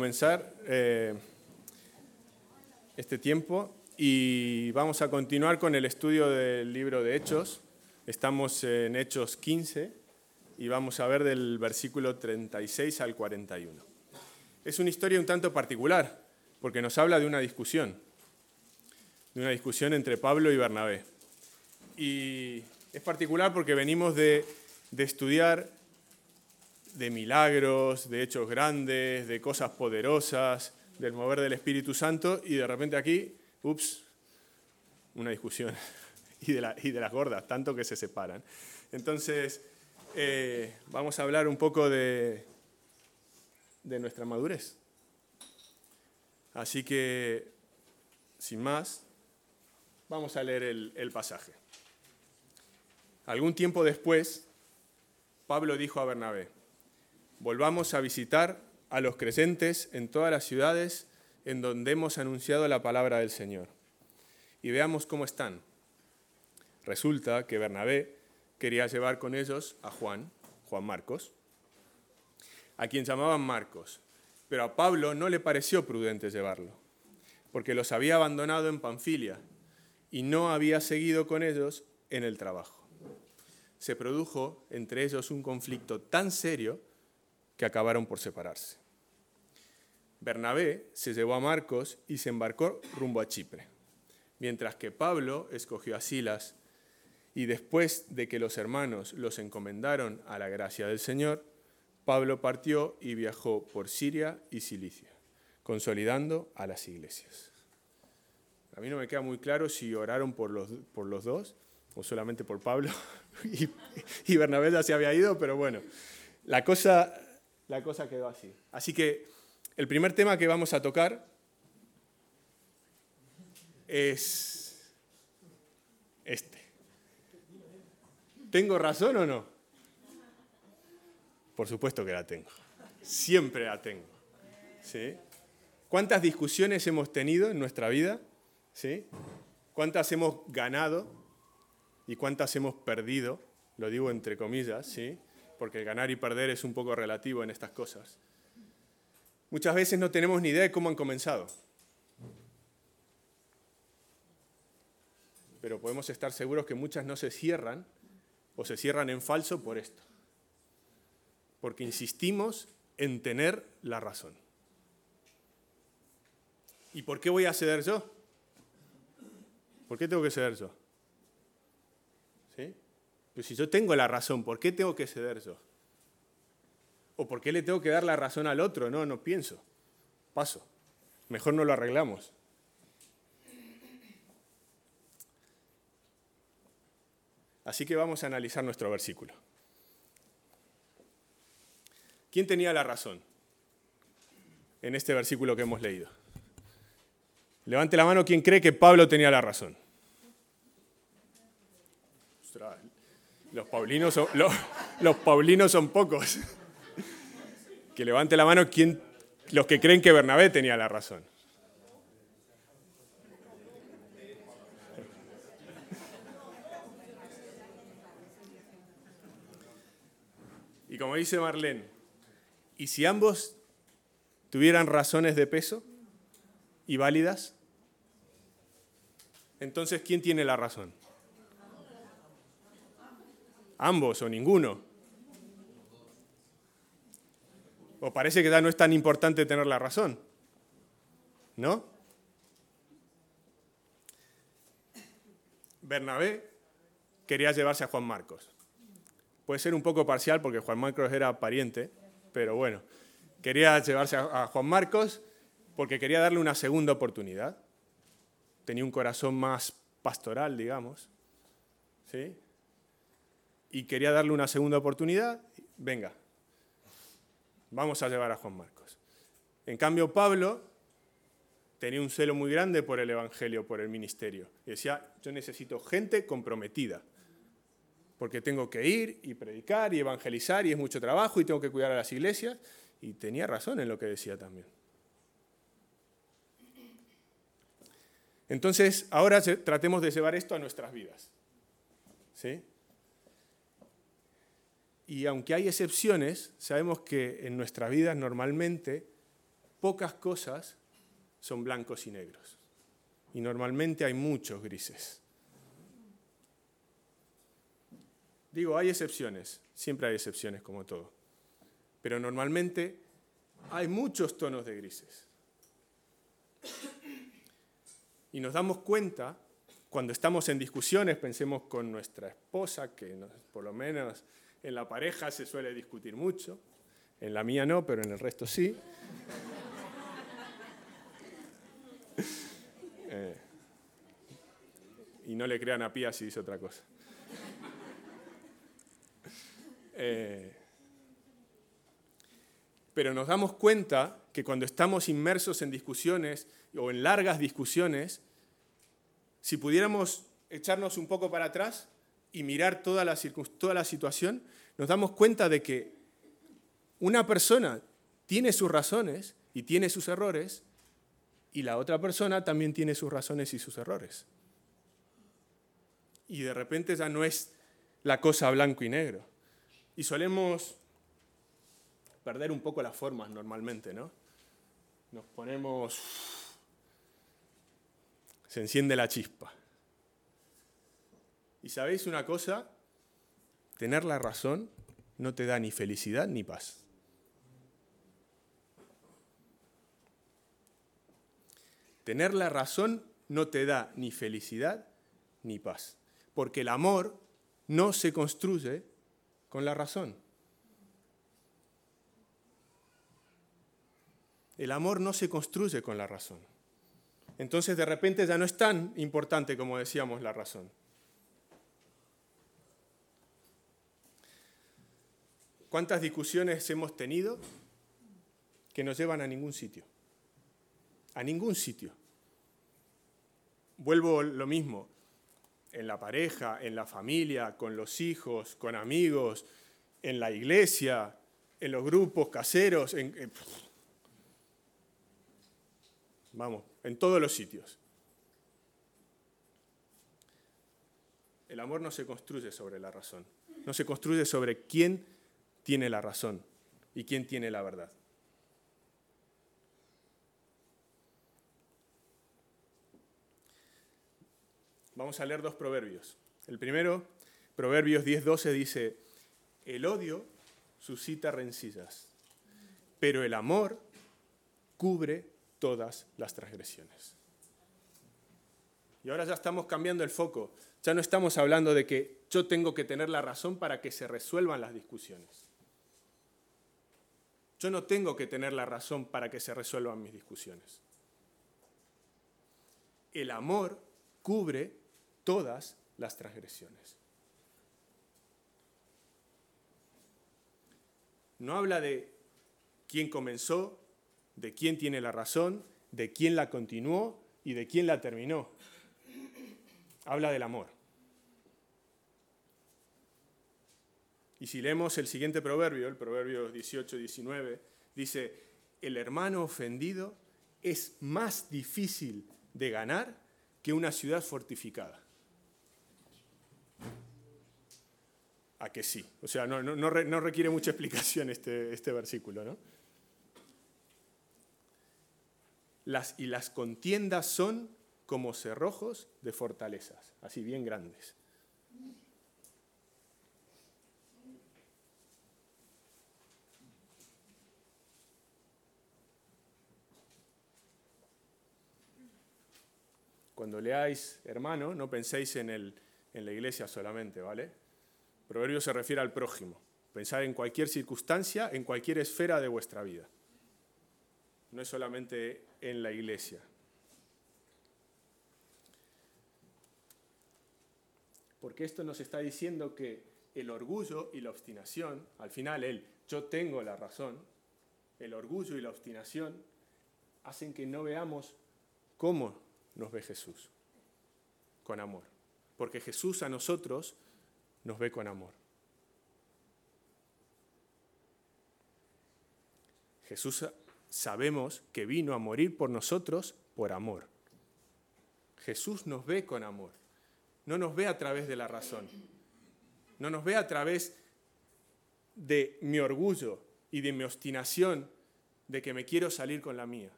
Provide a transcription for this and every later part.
comenzar eh, este tiempo y vamos a continuar con el estudio del libro de Hechos. Estamos en Hechos 15 y vamos a ver del versículo 36 al 41. Es una historia un tanto particular porque nos habla de una discusión, de una discusión entre Pablo y Bernabé. Y es particular porque venimos de, de estudiar de milagros, de hechos grandes, de cosas poderosas, del mover del Espíritu Santo, y de repente aquí, ups, una discusión, y de, de las gordas, tanto que se separan. Entonces, eh, vamos a hablar un poco de, de nuestra madurez. Así que, sin más, vamos a leer el, el pasaje. Algún tiempo después, Pablo dijo a Bernabé, volvamos a visitar a los creyentes en todas las ciudades en donde hemos anunciado la palabra del Señor. Y veamos cómo están. Resulta que Bernabé quería llevar con ellos a Juan, Juan Marcos, a quien llamaban Marcos, pero a Pablo no le pareció prudente llevarlo, porque los había abandonado en Panfilia y no había seguido con ellos en el trabajo. Se produjo entre ellos un conflicto tan serio que acabaron por separarse. Bernabé se llevó a Marcos y se embarcó rumbo a Chipre, mientras que Pablo escogió a Silas y después de que los hermanos los encomendaron a la gracia del Señor, Pablo partió y viajó por Siria y Cilicia, consolidando a las iglesias. A mí no me queda muy claro si oraron por los, por los dos o solamente por Pablo y, y Bernabé ya se había ido, pero bueno, la cosa la cosa quedó así. Así que el primer tema que vamos a tocar es este. ¿Tengo razón o no? Por supuesto que la tengo. Siempre la tengo. ¿Sí? ¿Cuántas discusiones hemos tenido en nuestra vida? ¿Sí? ¿Cuántas hemos ganado y cuántas hemos perdido? Lo digo entre comillas, ¿sí? Porque ganar y perder es un poco relativo en estas cosas. Muchas veces no tenemos ni idea de cómo han comenzado. Pero podemos estar seguros que muchas no se cierran o se cierran en falso por esto. Porque insistimos en tener la razón. ¿Y por qué voy a ceder yo? ¿Por qué tengo que ceder yo? Pero si yo tengo la razón, ¿por qué tengo que ceder yo? ¿O por qué le tengo que dar la razón al otro? No, no pienso. Paso. Mejor no lo arreglamos. Así que vamos a analizar nuestro versículo. ¿Quién tenía la razón en este versículo que hemos leído? Levante la mano quien cree que Pablo tenía la razón. Los paulinos son, pocos. Que levante la mano quien, los que creen que Bernabé tenía la razón. Y como dice Marlene, ¿y si ambos tuvieran razones de peso y válidas? Entonces, ¿quién tiene la razón? Ambos o ninguno. O parece que ya no es tan importante tener la razón. ¿No? Bernabé quería llevarse a Juan Marcos. Puede ser un poco parcial porque Juan Marcos era pariente, pero bueno, quería llevarse a Juan Marcos porque quería darle una segunda oportunidad. Tenía un corazón más pastoral, digamos. ¿Sí? Y quería darle una segunda oportunidad, venga, vamos a llevar a Juan Marcos. En cambio, Pablo tenía un celo muy grande por el Evangelio, por el ministerio. Y decía, yo necesito gente comprometida, porque tengo que ir y predicar y evangelizar y es mucho trabajo y tengo que cuidar a las iglesias. Y tenía razón en lo que decía también. Entonces, ahora tratemos de llevar esto a nuestras vidas. ¿Sí? Y aunque hay excepciones, sabemos que en nuestras vidas normalmente pocas cosas son blancos y negros. Y normalmente hay muchos grises. Digo, hay excepciones, siempre hay excepciones como todo. Pero normalmente hay muchos tonos de grises. Y nos damos cuenta cuando estamos en discusiones, pensemos con nuestra esposa, que por lo menos en la pareja se suele discutir mucho, en la mía no, pero en el resto sí. Eh, y no le crean a Pía si dice otra cosa. Eh, pero nos damos cuenta que cuando estamos inmersos en discusiones o en largas discusiones, si pudiéramos echarnos un poco para atrás y mirar toda la, toda la situación, nos damos cuenta de que una persona tiene sus razones y tiene sus errores, y la otra persona también tiene sus razones y sus errores. Y de repente ya no es la cosa blanco y negro. Y solemos perder un poco las formas normalmente, ¿no? Nos ponemos... Se enciende la chispa. Y sabéis una cosa, tener la razón no te da ni felicidad ni paz. Tener la razón no te da ni felicidad ni paz, porque el amor no se construye con la razón. El amor no se construye con la razón. Entonces de repente ya no es tan importante como decíamos la razón. ¿Cuántas discusiones hemos tenido que no llevan a ningún sitio? A ningún sitio. Vuelvo lo mismo, en la pareja, en la familia, con los hijos, con amigos, en la iglesia, en los grupos caseros, en, vamos, en todos los sitios. El amor no se construye sobre la razón, no se construye sobre quién tiene la razón y quién tiene la verdad. Vamos a leer dos proverbios. El primero, Proverbios 10:12 dice, el odio suscita rencillas, pero el amor cubre todas las transgresiones. Y ahora ya estamos cambiando el foco. Ya no estamos hablando de que yo tengo que tener la razón para que se resuelvan las discusiones. Yo no tengo que tener la razón para que se resuelvan mis discusiones. El amor cubre todas las transgresiones. No habla de quién comenzó, de quién tiene la razón, de quién la continuó y de quién la terminó. Habla del amor. Y si leemos el siguiente proverbio, el proverbio 18-19, dice, el hermano ofendido es más difícil de ganar que una ciudad fortificada. A que sí. O sea, no, requiere mucha explicación este, este versículo, ¿no? Y las contiendas son como cerrojos de fortalezas, así bien grandes. Cuando leáis hermano, no penséis en, el, en la iglesia solamente, ¿vale? Proverbio se refiere al prójimo. Pensad en cualquier circunstancia, en cualquier esfera de vuestra vida. No es solamente en la iglesia. Porque esto nos está diciendo que el orgullo y la obstinación, al final el yo tengo la razón, el orgullo y la obstinación hacen que no veamos cómo nos ve Jesús, con amor. Porque Jesús a nosotros nos ve con amor. Jesús sabemos que vino a morir por nosotros por amor. Jesús nos ve con amor. No nos ve a través de la razón. No nos ve a través de mi orgullo y de mi obstinación de que me quiero salir con la mía.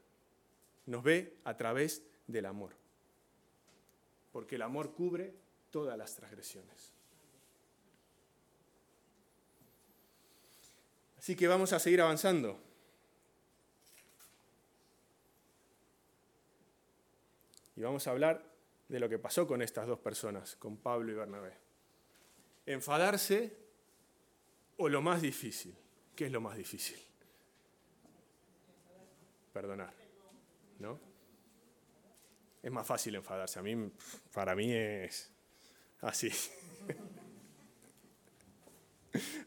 Nos ve a través del amor. Porque el amor cubre todas las transgresiones. Así que vamos a seguir avanzando. Y vamos a hablar de lo que pasó con estas dos personas, con Pablo y Bernabé. Enfadarse o lo más difícil. ¿Qué es lo más difícil? Perdonar. ¿No? Es más fácil enfadarse. A mí, para mí es así.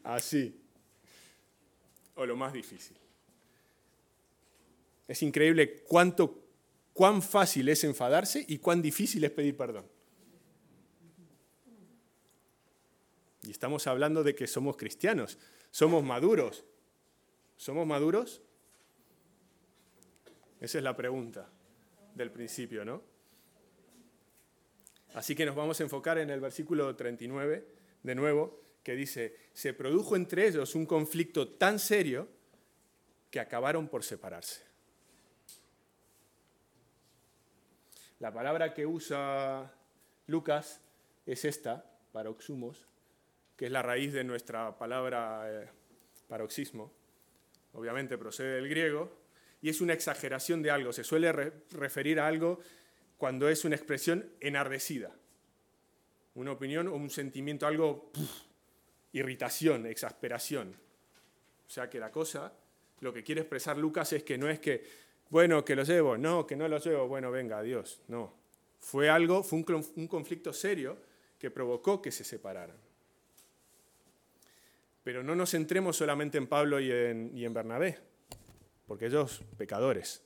Así. O lo más difícil. Es increíble cuánto cuán fácil es enfadarse y cuán difícil es pedir perdón. Y estamos hablando de que somos cristianos, somos maduros. ¿Somos maduros? Esa es la pregunta del principio, ¿no? Así que nos vamos a enfocar en el versículo 39, de nuevo, que dice, se produjo entre ellos un conflicto tan serio que acabaron por separarse. La palabra que usa Lucas es esta, paroxumos, que es la raíz de nuestra palabra eh, paroxismo. Obviamente procede del griego y es una exageración de algo. Se suele referir a algo cuando es una expresión enardecida. Una opinión o un sentimiento, algo, irritación, exasperación. O sea que la cosa, lo que quiere expresar Lucas es que no es que bueno, que lo llevo, no, que no lo llevo, bueno, venga, adiós, no. Fue algo, fue un, conflicto serio que provocó que se separaran. Pero no nos centremos solamente en Pablo y en, y en Bernabé, porque ellos pecadores.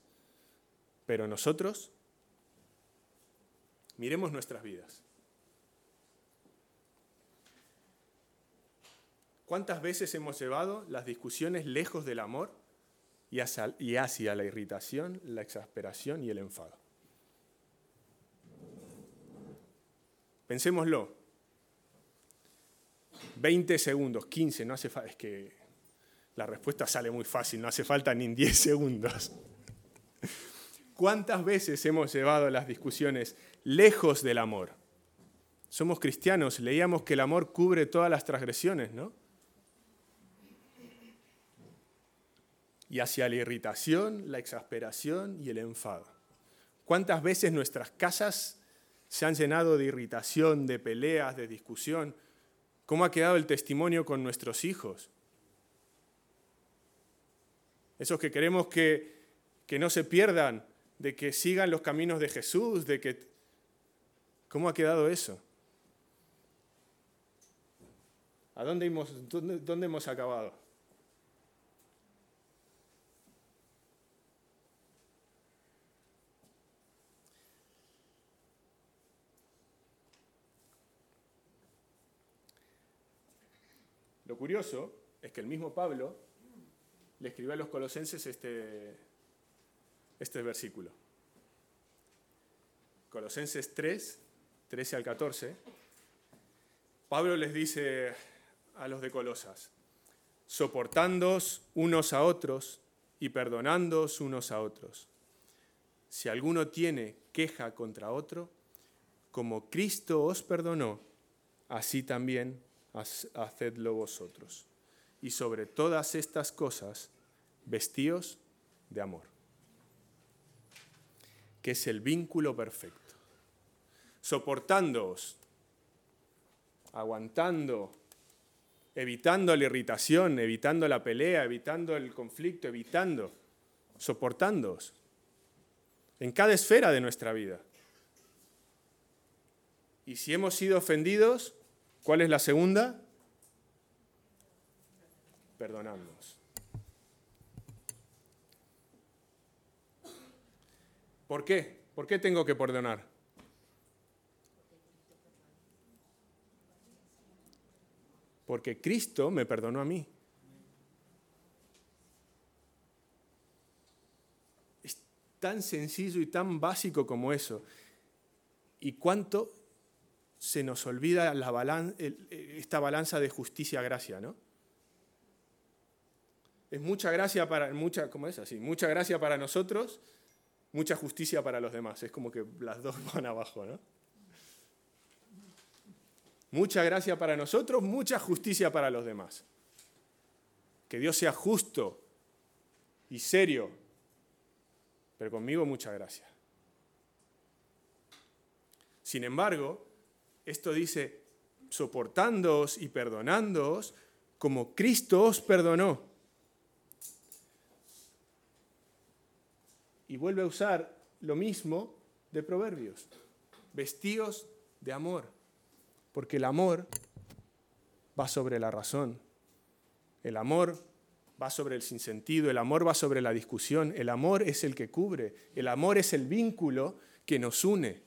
Pero nosotros, miremos nuestras vidas. ¿Cuántas veces hemos llevado las discusiones lejos del amor y hacia, la irritación, la exasperación y el enfado. Pensémoslo. 20 segundos, 15, no hace falta, es que la respuesta sale muy fácil, no hace falta ni 10 segundos. ¿Cuántas veces hemos llevado las discusiones lejos del amor? Somos cristianos, leíamos que el amor cubre todas las transgresiones, ¿no? y hacia la irritación, la exasperación y el enfado. ¿Cuántas veces nuestras casas se han llenado de irritación, de peleas, de discusión? ¿Cómo ha quedado el testimonio con nuestros hijos? Esos que queremos que, que no se pierdan, de que sigan los caminos de Jesús, de que... ¿Cómo ha quedado eso? ¿A dónde hemos, dónde, dónde hemos acabado? Lo curioso es que el mismo Pablo le escribió a los colosenses este, este versículo. Colosenses 3, 13 al 14. Pablo les dice a los de Colosas, soportándoos unos a otros y perdonándoos unos a otros. Si alguno tiene queja contra otro, como Cristo os perdonó, así también hacedlo vosotros. Y sobre todas estas cosas, vestíos de amor, que es el vínculo perfecto. Soportándoos, aguantando, evitando la irritación, evitando la pelea, evitando el conflicto, evitando, soportándoos en cada esfera de nuestra vida. Y si hemos sido ofendidos, ¿Cuál es la segunda? Perdonándonos. ¿Por qué? ¿Por qué tengo que perdonar? Porque Cristo me perdonó a mí. Es tan sencillo y tan básico como eso. ¿Y cuánto se nos olvida la esta balanza de justicia-gracia, ¿no? Es mucha gracia para, mucha, ¿cómo es así? Mucha gracia para nosotros, mucha justicia para los demás. Es como que las dos van abajo, ¿no? Mucha gracia para nosotros, mucha justicia para los demás. Que Dios sea justo y serio, pero conmigo mucha gracia. Sin embargo, esto dice, soportándoos y perdonándoos como Cristo os perdonó. Y vuelve a usar lo mismo de Proverbios. Vestíos de amor, porque el amor va sobre la razón. El amor va sobre el sinsentido, el amor va sobre la discusión, el amor es el que cubre, el amor es el vínculo que nos une.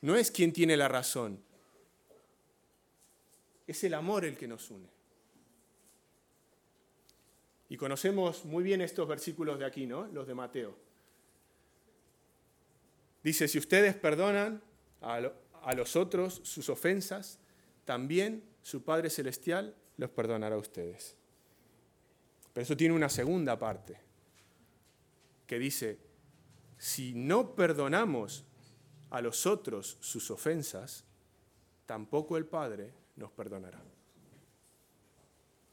No es quien tiene la razón, es el amor el que nos une. Y conocemos muy bien estos versículos de aquí, ¿no? Los de Mateo. Dice, si ustedes perdonan a, los otros sus ofensas, también su Padre Celestial los perdonará a ustedes. Pero eso tiene una segunda parte, que dice, si no perdonamos a los otros sus ofensas, tampoco el Padre nos perdonará.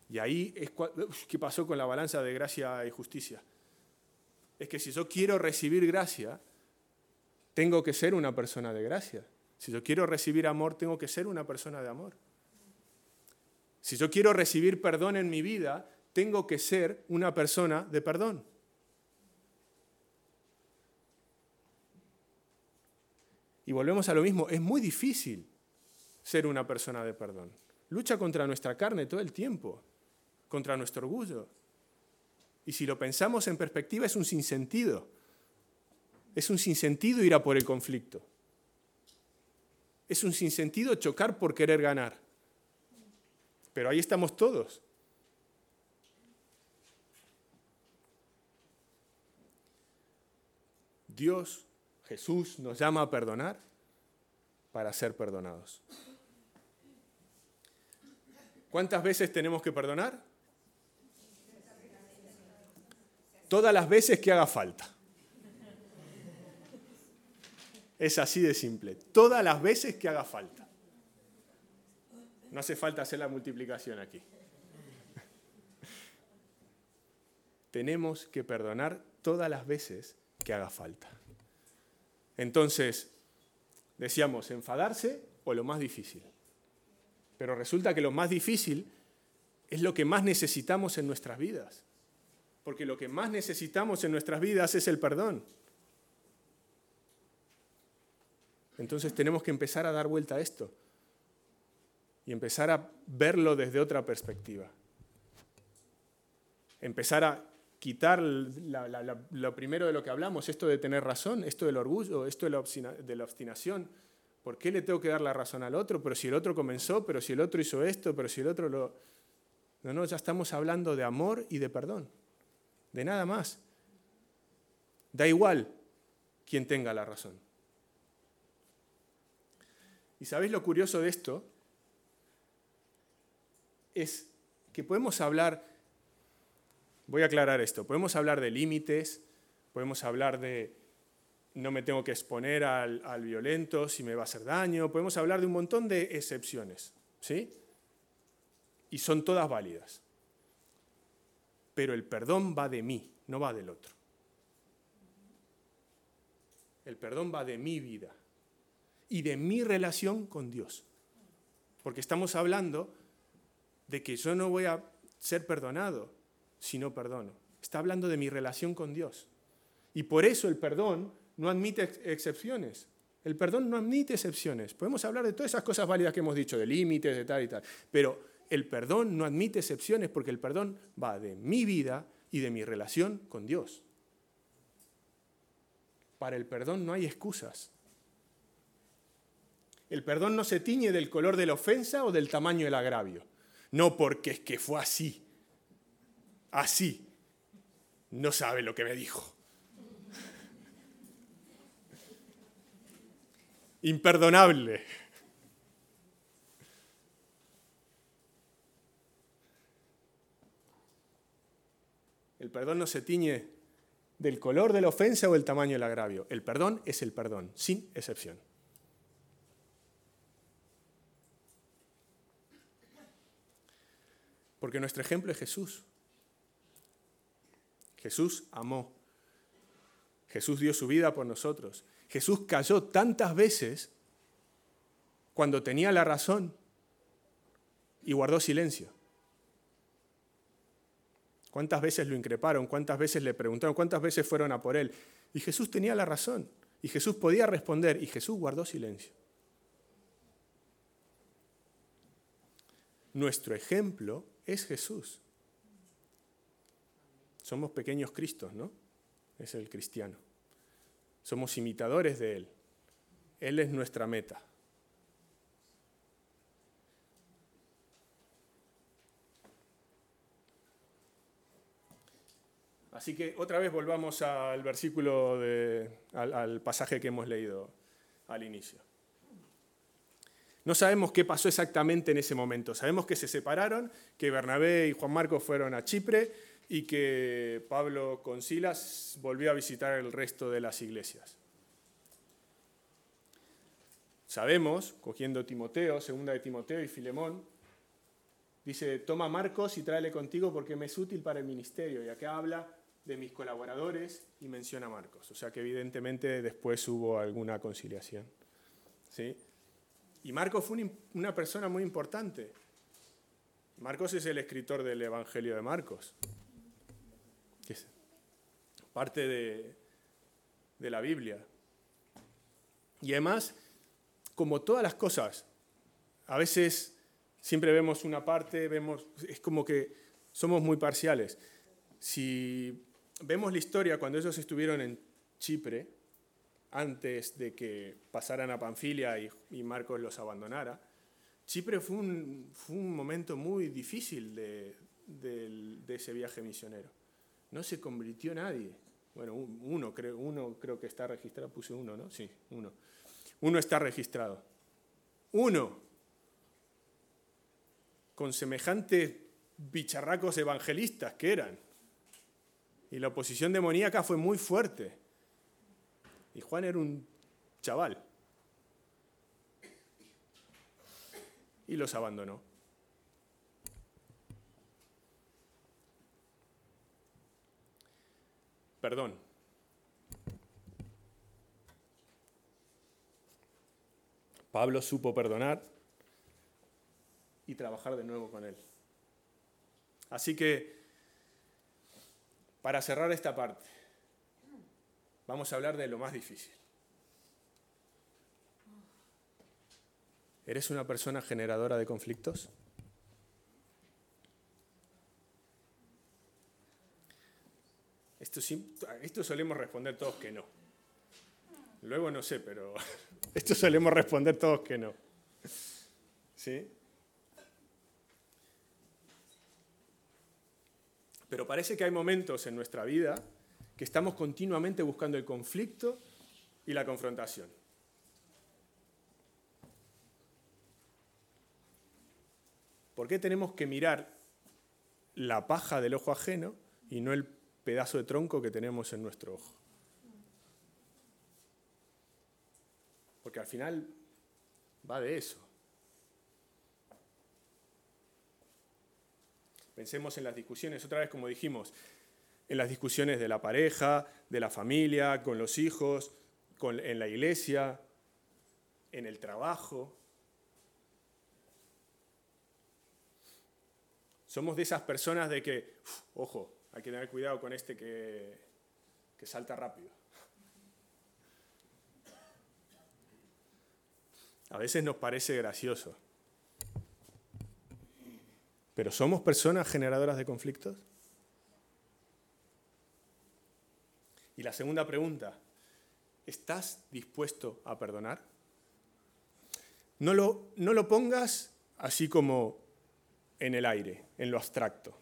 Y ahí es qué pasó con la balanza de gracia y justicia. Es que si yo quiero recibir gracia, tengo que ser una persona de gracia. Si yo quiero recibir amor, tengo que ser una persona de amor. Si yo quiero recibir perdón en mi vida, tengo que ser una persona de perdón. Y volvemos a lo mismo, es muy difícil ser una persona de perdón. Lucha contra nuestra carne todo el tiempo, contra nuestro orgullo. Y si lo pensamos en perspectiva es un sinsentido. Es un sinsentido ir a por el conflicto. Es un sinsentido chocar por querer ganar. Pero ahí estamos todos. Dios, Jesús, nos llama a perdonar para ser perdonados. ¿Cuántas veces tenemos que perdonar? Todas las veces que haga falta. Es así de simple. Todas las veces que haga falta. No hace falta hacer la multiplicación aquí. Tenemos que perdonar todas las veces que haga falta. Entonces, decíamos, enfadarse o lo más difícil. Pero resulta que lo más difícil es lo que más necesitamos en nuestras vidas. Porque lo que más necesitamos en nuestras vidas es el perdón. Entonces tenemos que empezar a dar vuelta a esto y empezar a verlo desde otra perspectiva. Empezar a quitar lo primero de lo que hablamos, esto de tener razón, esto del orgullo, esto de la, de la obstinación. ¿Por qué le tengo que dar la razón al otro? Pero si el otro comenzó, pero si el otro hizo esto, pero si el otro lo... No, no, ya estamos hablando de amor y de perdón, de nada más. Da igual quien tenga la razón. ¿Y sabéis lo curioso de esto? Es que podemos hablar Voy a aclarar esto. Podemos hablar de límites, podemos hablar de no me tengo que exponer al, violento si me va a hacer daño, podemos hablar de un montón de excepciones, ¿sí? Y son todas válidas. Pero el perdón va de mí, no va del otro. El perdón va de mi vida y de mi relación con Dios. Porque estamos hablando de que yo no voy a ser perdonado si no perdono. Está hablando de mi relación con Dios. Y por eso el perdón no admite excepciones. El perdón no admite excepciones. Podemos hablar de todas esas cosas válidas que hemos dicho, de límites, de tal y tal. Pero el perdón no admite excepciones porque el perdón va de mi vida y de mi relación con Dios. Para el perdón no hay excusas. El perdón no se tiñe del color de la ofensa o del tamaño del agravio. No porque es que fue así así, no sabe lo que me dijo. Imperdonable. El perdón no se tiñe del color de la ofensa o el tamaño del agravio. El perdón es el perdón, sin excepción. Porque nuestro ejemplo es Jesús. Jesús amó. Jesús dio su vida por nosotros. Jesús cayó tantas veces cuando tenía la razón y guardó silencio. ¿Cuántas veces lo increparon? ¿Cuántas veces le preguntaron? ¿Cuántas veces fueron a por él? Y Jesús tenía la razón. Y Jesús podía responder. Y Jesús guardó silencio. Nuestro ejemplo es Jesús. Somos pequeños Cristos, ¿no? Es el cristiano. Somos imitadores de Él. Él es nuestra meta. Así que otra vez volvamos al versículo, al, pasaje que hemos leído al inicio. No sabemos qué pasó exactamente en ese momento. Sabemos que se separaron, que Bernabé y Juan Marcos fueron a Chipre y que Pablo con Silas volvió a visitar el resto de las iglesias. Sabemos, cogiendo Timoteo, segunda de Timoteo y Filemón, dice, toma Marcos y tráele contigo porque me es útil para el ministerio. Y acá habla de mis colaboradores y menciona a Marcos. O sea que evidentemente después hubo alguna conciliación. ¿sí? Y Marcos fue una persona muy importante. Marcos es el escritor del Evangelio de Marcos, que es parte de, de la Biblia. Y además, como todas las cosas, a veces siempre vemos una parte, vemos, es como que somos muy parciales. Si vemos la historia cuando ellos estuvieron en Chipre, antes de que pasaran a Panfilia y, Marcos los abandonara, Chipre fue un, momento muy difícil de, ese viaje misionero. No se convirtió nadie. Bueno, uno creo, uno creo que está registrado, puse uno, ¿no? Sí, uno. Uno está registrado. Uno. Con semejantes bicharracos evangelistas que eran. Y la oposición demoníaca fue muy fuerte. Y Juan era un chaval. Y los abandonó. Perdón. Pablo supo perdonar y trabajar de nuevo con él. Así que para cerrar esta parte, vamos a hablar de lo más difícil. ¿Eres una persona generadora de conflictos? Esto, esto solemos responder todos que no. Luego no sé, pero esto solemos responder todos que no. ¿Sí? Pero parece que hay momentos en nuestra vida que estamos continuamente buscando el conflicto y la confrontación. ¿Por qué tenemos que mirar la paja del ojo ajeno y no el pedazo de tronco que tenemos en nuestro ojo? Porque al final va de eso. Pensemos en las discusiones, otra vez como dijimos, en las discusiones de la pareja, de la familia, con los hijos, en la iglesia, en el trabajo. Somos de esas personas de que, ojo, hay que tener cuidado con este que, que salta rápido. A veces nos parece gracioso. ¿Pero somos personas generadoras de conflictos? Y la segunda pregunta, ¿estás dispuesto a perdonar? No lo, no lo pongas así como en el aire, en lo abstracto.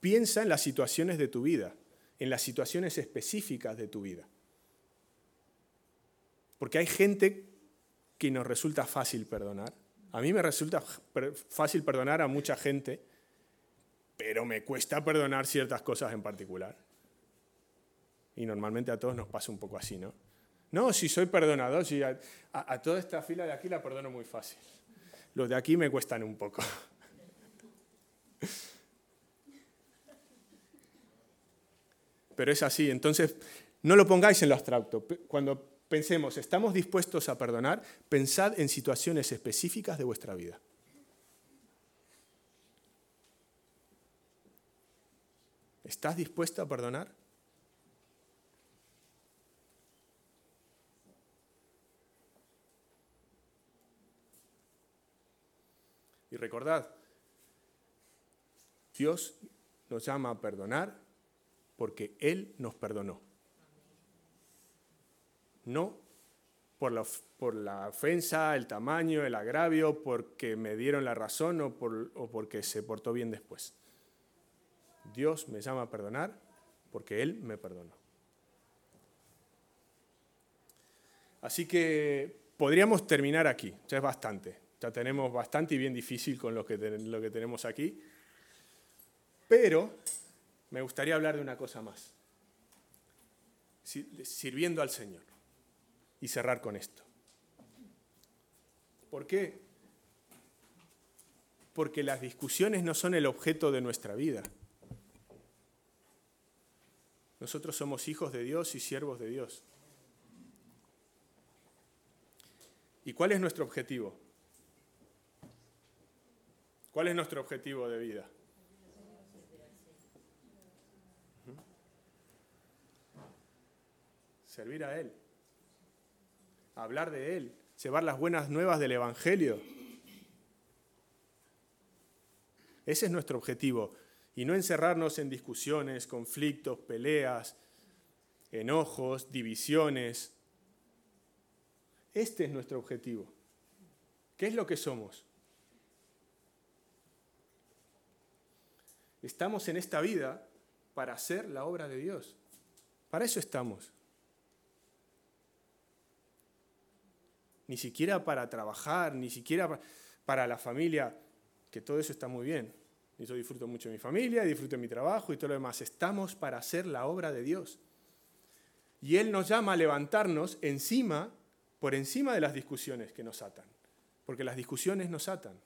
Piensa en las situaciones de tu vida, en las situaciones específicas de tu vida. Porque hay gente que nos resulta fácil perdonar a mí me resulta fácil perdonar a mucha gente pero me cuesta perdonar ciertas cosas en particular. Y normalmente a todos nos pasa un poco así, ¿no? No, si soy perdonador, si a, toda esta fila de aquí la perdono muy fácil. Los de aquí me cuestan un poco. Pero es así, entonces no lo pongáis en lo abstracto. Cuando pensemos, ¿estamos dispuestos a perdonar? Pensad en situaciones específicas de vuestra vida. ¿Estás dispuesto a perdonar? Y recordad, Dios nos llama a perdonar porque Él nos perdonó. No por la, por la, ofensa, el tamaño, el agravio, porque me dieron la razón o, por, o porque se portó bien después. Dios me llama a perdonar porque Él me perdonó. Así que podríamos terminar aquí, ya es bastante, ya tenemos bastante y bien difícil con lo que, lo que tenemos aquí, pero me gustaría hablar de una cosa más, sirviendo al Señor, y cerrar con esto. ¿Por qué? Porque las discusiones no son el objeto de nuestra vida. Nosotros somos hijos de Dios y siervos de Dios. ¿Y cuál es nuestro objetivo? ¿Cuál es nuestro objetivo de vida? Servir a Él, hablar de Él, llevar las buenas nuevas del Evangelio. Ese es nuestro objetivo y no encerrarnos en discusiones, conflictos, peleas, enojos, divisiones. Este es nuestro objetivo. ¿Qué es lo que somos? Estamos en esta vida para hacer la obra de Dios. Para eso estamos. Ni siquiera para trabajar, ni siquiera para la familia, que todo eso está muy bien. Y yo disfruto mucho de mi familia, disfruto de mi trabajo y todo lo demás. Estamos para hacer la obra de Dios. Y Él nos llama a levantarnos encima, por encima de las discusiones que nos atan. Porque las discusiones nos atan.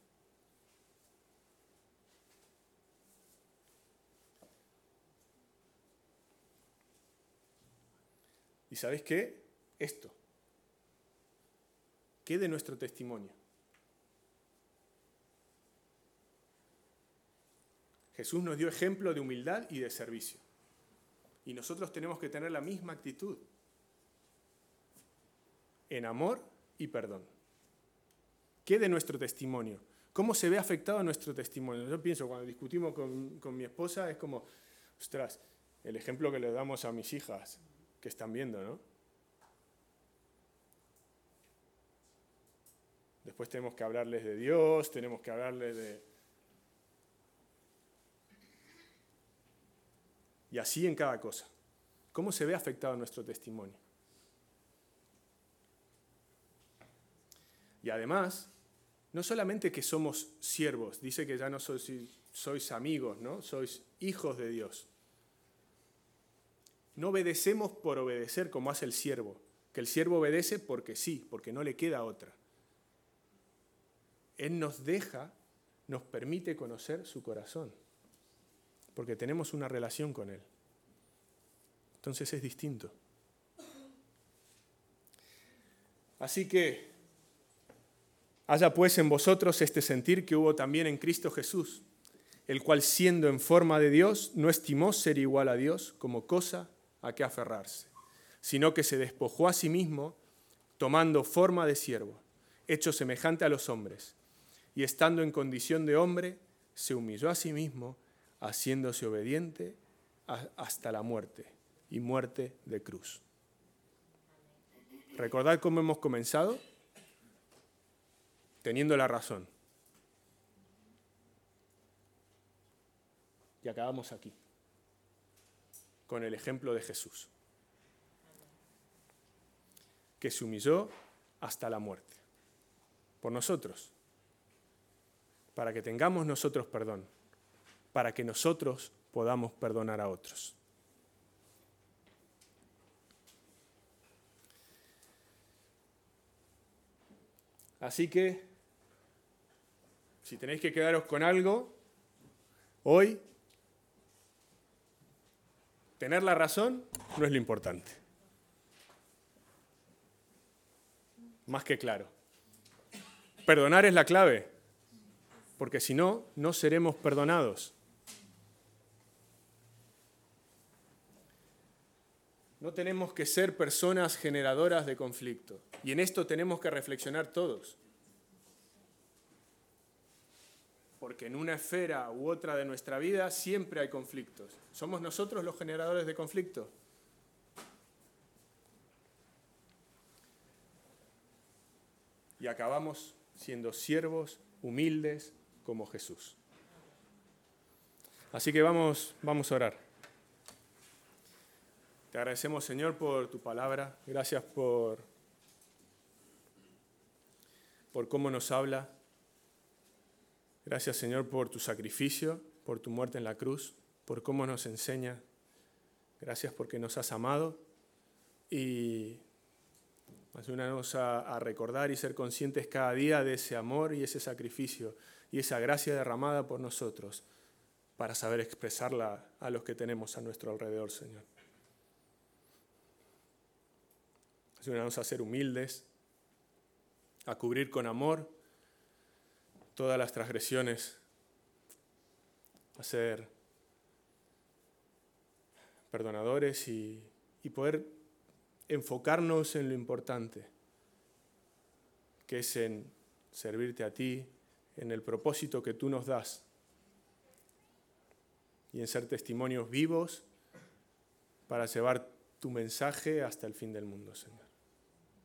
¿Y sabes qué? Esto. ¿Qué de nuestro testimonio? Jesús nos dio ejemplo de humildad y de servicio. Y nosotros tenemos que tener la misma actitud. En amor y perdón. ¿Qué de nuestro testimonio? ¿Cómo se ve afectado nuestro testimonio? Yo pienso, cuando discutimos con, con mi esposa, es como, ostras, el ejemplo que le damos a mis hijas, que están viendo, ¿no? Después tenemos que hablarles de Dios, tenemos que hablarles de, Y así en cada cosa. ¿Cómo se ve afectado nuestro testimonio? Y además, no solamente que somos siervos, dice que ya no sois, sois amigos, ¿no? Sois hijos de Dios. No obedecemos por obedecer como hace el siervo, que el siervo obedece porque sí, porque no le queda otra. Él nos deja, nos permite conocer su corazón porque tenemos una relación con Él. Entonces es distinto. Así que haya pues en vosotros este sentir que hubo también en Cristo Jesús, el cual siendo en forma de Dios no estimó ser igual a Dios como cosa a que aferrarse, sino que se despojó a sí mismo tomando forma de siervo, hecho semejante a los hombres, y estando en condición de hombre, se humilló a sí mismo haciéndose obediente hasta la muerte y muerte de cruz. Recordad cómo hemos comenzado teniendo la razón. Y acabamos aquí, con el ejemplo de Jesús, que se humilló hasta la muerte, por nosotros, para que tengamos nosotros perdón para que nosotros podamos perdonar a otros. Así que, si tenéis que quedaros con algo, hoy, tener la razón no es lo importante. Más que claro. Perdonar es la clave, porque si no, no seremos perdonados. No tenemos que ser personas generadoras de conflicto. Y en esto tenemos que reflexionar todos. Porque en una esfera u otra de nuestra vida siempre hay conflictos. ¿Somos nosotros los generadores de conflicto? Y acabamos siendo siervos humildes como Jesús. Así que vamos, vamos a orar. Te agradecemos, Señor, por tu palabra. Gracias por, por cómo nos habla. Gracias, Señor, por tu sacrificio, por tu muerte en la cruz, por cómo nos enseña. Gracias porque nos has amado y ayúdanos a, a recordar y ser conscientes cada día de ese amor y ese sacrificio y esa gracia derramada por nosotros para saber expresarla a los que tenemos a nuestro alrededor, Señor. Ayúdanos a ser humildes, a cubrir con amor todas las transgresiones, a ser perdonadores y, y poder enfocarnos en lo importante, que es en servirte a ti, en el propósito que tú nos das y en ser testimonios vivos para llevar tu mensaje hasta el fin del mundo, Señor.